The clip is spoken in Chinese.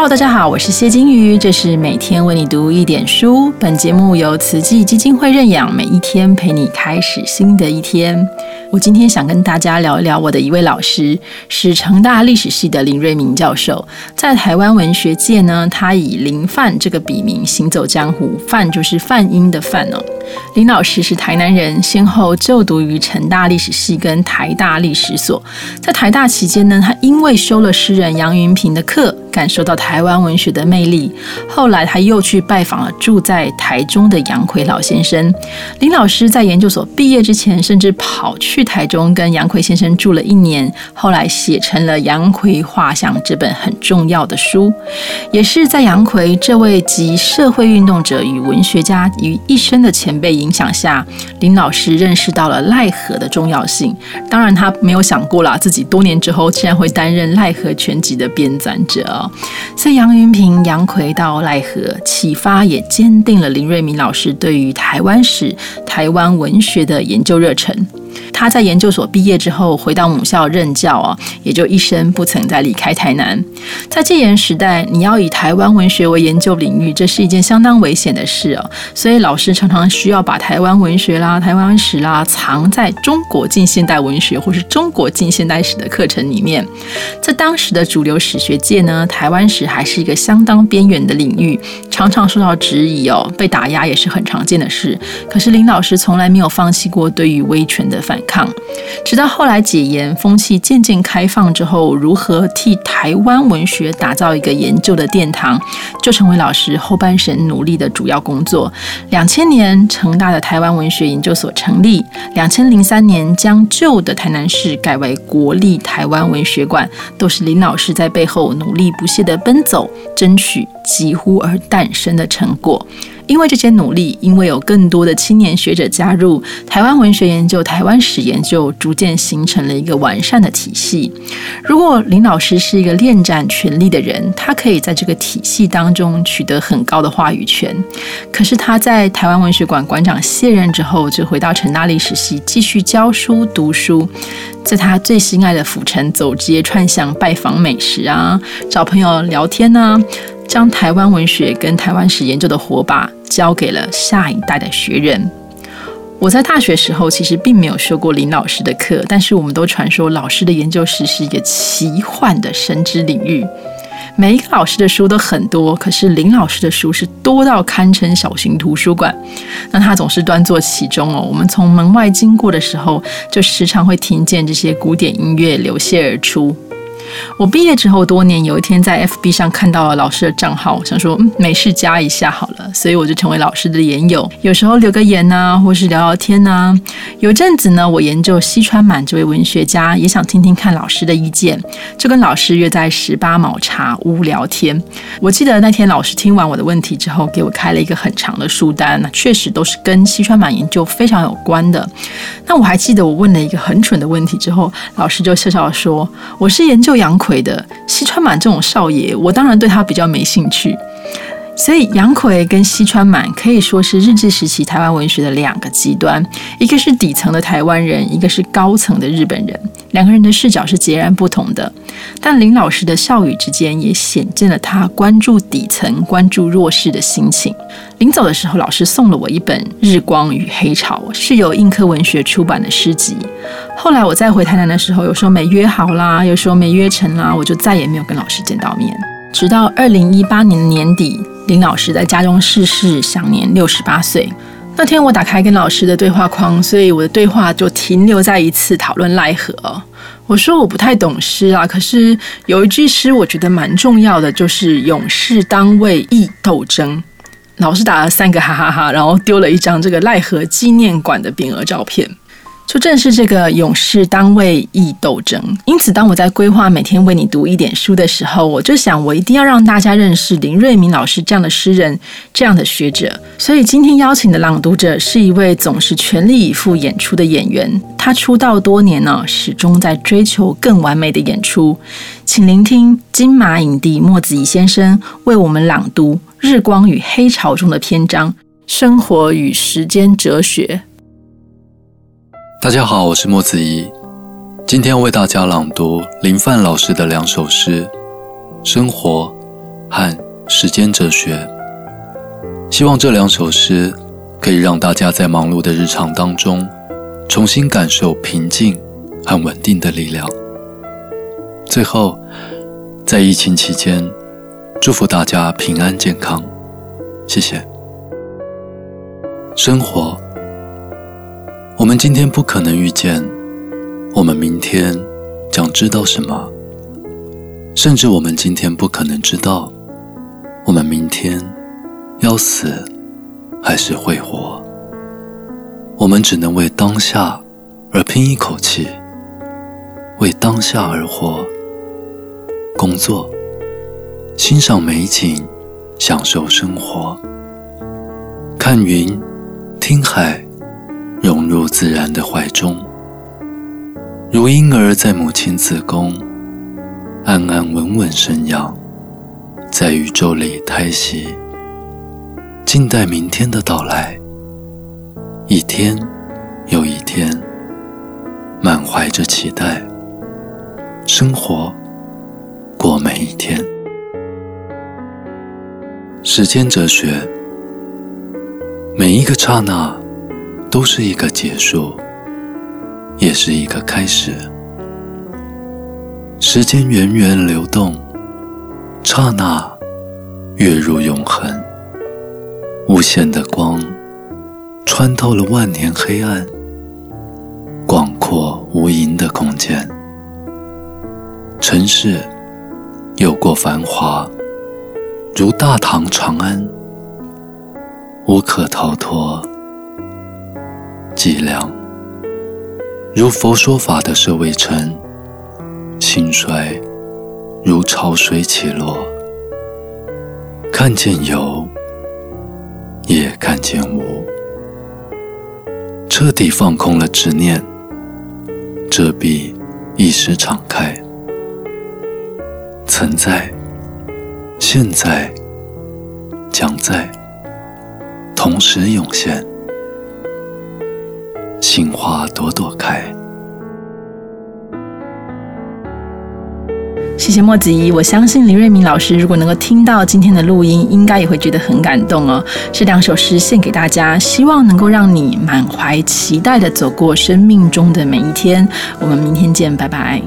Hello，大家好，我是谢金鱼，这是每天为你读一点书。本节目由慈济基金会认养，每一天陪你开始新的一天。我今天想跟大家聊一聊我的一位老师，是成大历史系的林瑞明教授。在台湾文学界呢，他以林范这个笔名行走江湖，范就是范英的范哦。林老师是台南人，先后就读于成大历史系跟台大历史所。在台大期间呢，他因为修了诗人杨云平的课。感受到台湾文学的魅力，后来他又去拜访了住在台中的杨奎老先生。林老师在研究所毕业之前，甚至跑去台中跟杨奎先生住了一年，后来写成了《杨奎画像》这本很重要的书。也是在杨奎这位集社会运动者与文学家于一身的前辈影响下，林老师认识到了奈何的重要性。当然，他没有想过啦，自己多年之后竟然会担任奈何全集的编纂者。所以杨云平、杨奎到奈何，启发也坚定了林瑞明老师对于台湾史、台湾文学的研究热忱。他在研究所毕业之后回到母校任教啊，也就一生不曾再离开台南。在戒严时代，你要以台湾文学为研究领域，这是一件相当危险的事啊。所以老师常常需要把台湾文学啦、台湾史啦藏在中国近现代文学或是中国近现代史的课程里面。在当时的主流史学界呢，台湾史还是一个相当边缘的领域，常常受到质疑哦，被打压也是很常见的事。可是林老师从来没有放弃过对于威权的。反抗，直到后来解严，风气渐渐开放之后，如何替台湾文学打造一个研究的殿堂，就成为老师后半生努力的主要工作。两千年，成大的台湾文学研究所成立；两千零三年，将旧的台南市改为国立台湾文学馆，都是林老师在背后努力不懈的奔走、争取，几乎而诞生的成果。因为这些努力，因为有更多的青年学者加入，台湾文学研究、台湾史研究逐渐形成了一个完善的体系。如果林老师是一个恋战权力的人，他可以在这个体系当中取得很高的话语权。可是他在台湾文学馆馆长卸任之后，就回到成大历史系继续教书读书，在他最心爱的府城走街串巷拜访美食啊，找朋友聊天啊。将台湾文学跟台湾史研究的火把交给了下一代的学人。我在大学时候其实并没有修过林老师的课，但是我们都传说老师的研究室是一个奇幻的神之领域。每一个老师的书都很多，可是林老师的书是多到堪称小型图书馆。那他总是端坐其中哦。我们从门外经过的时候，就时常会听见这些古典音乐流泻而出。我毕业之后多年，有一天在 FB 上看到了老师的账号，想说嗯，没事加一下好了，所以我就成为老师的研友，有时候留个言呐，或是聊聊天呐。有阵子呢，我研究西川满这位文学家，也想听听看老师的意见，就跟老师约在十八毛茶屋聊天。我记得那天老师听完我的问题之后，给我开了一个很长的书单，那确实都是跟西川满研究非常有关的。那我还记得我问了一个很蠢的问题之后，老师就笑笑说：“我是研究。”杨奎的西川满这种少爷，我当然对他比较没兴趣。所以杨奎跟西川满可以说是日治时期台湾文学的两个极端，一个是底层的台湾人，一个是高层的日本人，两个人的视角是截然不同的。但林老师的笑语之间也显见了他关注底层、关注弱势的心情。临走的时候，老师送了我一本《日光与黑潮》，是由映客文学出版的诗集。后来我再回台南的时候，有时候没约好啦，有时候没约成啦，我就再也没有跟老师见到面。直到二零一八年年底，林老师在家中逝世，享年六十八岁。那天我打开跟老师的对话框，所以我的对话就停留在一次讨论奈何。我说我不太懂诗啊，可是有一句诗我觉得蛮重要的，就是“勇士当为义斗争”。老师打了三个哈哈哈，然后丢了一张这个奈何纪念馆的匾额照片。就正是这个勇士当位义斗争，因此当我在规划每天为你读一点书的时候，我就想我一定要让大家认识林瑞明老师这样的诗人，这样的学者。所以今天邀请的朗读者是一位总是全力以赴演出的演员，他出道多年呢，始终在追求更完美的演出。请聆听金马影帝莫子仪先生为我们朗读《日光与黑潮》中的篇章《生活与时间哲学》。大家好，我是莫子怡，今天为大家朗读林范老师的两首诗《生活》和时间哲学。希望这两首诗可以让大家在忙碌的日常当中，重新感受平静和稳定的力量。最后，在疫情期间，祝福大家平安健康，谢谢。生活，我们今天不可能预见，我们明天将知道什么，甚至我们今天不可能知道，我们明天要死还是会活。我们只能为当下而拼一口气，为当下而活。工作，欣赏美景，享受生活，看云，听海，融入自然的怀中，如婴儿在母亲子宫安安稳稳生养，在宇宙里胎息，静待明天的到来。一天又一天，满怀着期待，生活。过每一天，时间哲学，每一个刹那都是一个结束，也是一个开始。时间源源流动，刹那跃入永恒。无限的光穿透了万年黑暗，广阔无垠的空间，城市。有过繁华，如大唐长安，无可逃脱；寂凉，如佛说法的舍卫城，兴衰，如潮水起落。看见有，也看见无，彻底放空了执念，遮蔽一时敞开。存在，现在，将在，同时涌现，心花朵朵开。谢谢莫子怡，我相信林瑞明老师如果能够听到今天的录音，应该也会觉得很感动哦。这两首诗献给大家，希望能够让你满怀期待的走过生命中的每一天。我们明天见，拜拜。